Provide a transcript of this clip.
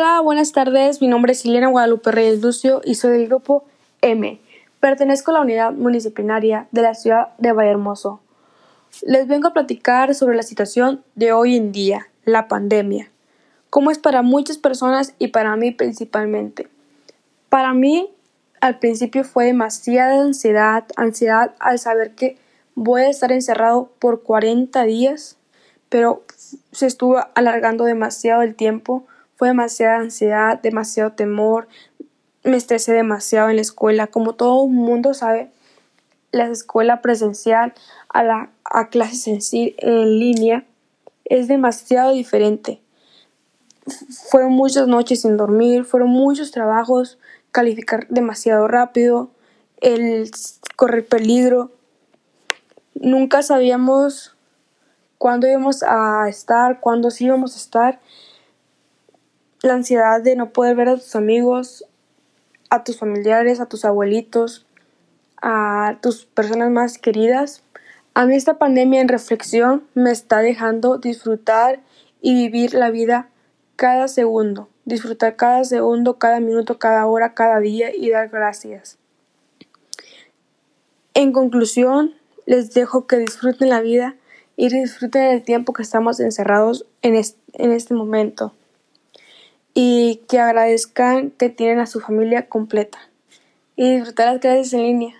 Hola, buenas tardes. Mi nombre es Silena Guadalupe Reyes Lucio y soy del grupo M. Pertenezco a la unidad multidisciplinaria de la ciudad de Vallehermoso. Les vengo a platicar sobre la situación de hoy en día, la pandemia. Cómo es para muchas personas y para mí principalmente. Para mí, al principio fue demasiada ansiedad, ansiedad al saber que voy a estar encerrado por 40 días, pero se estuvo alargando demasiado el tiempo fue demasiada ansiedad, demasiado temor, me estresé demasiado en la escuela. Como todo el mundo sabe, la escuela presencial a, la, a clases en, en línea es demasiado diferente. Fueron muchas noches sin dormir, fueron muchos trabajos, calificar demasiado rápido, el correr peligro. Nunca sabíamos cuándo íbamos a estar, cuándo sí íbamos a estar la ansiedad de no poder ver a tus amigos, a tus familiares, a tus abuelitos, a tus personas más queridas. A mí esta pandemia en reflexión me está dejando disfrutar y vivir la vida cada segundo, disfrutar cada segundo, cada minuto, cada hora, cada día y dar gracias. En conclusión, les dejo que disfruten la vida y disfruten el tiempo que estamos encerrados en este, momento y que agradezcan que tienen a su familia completa y disfrutar las clases en línea.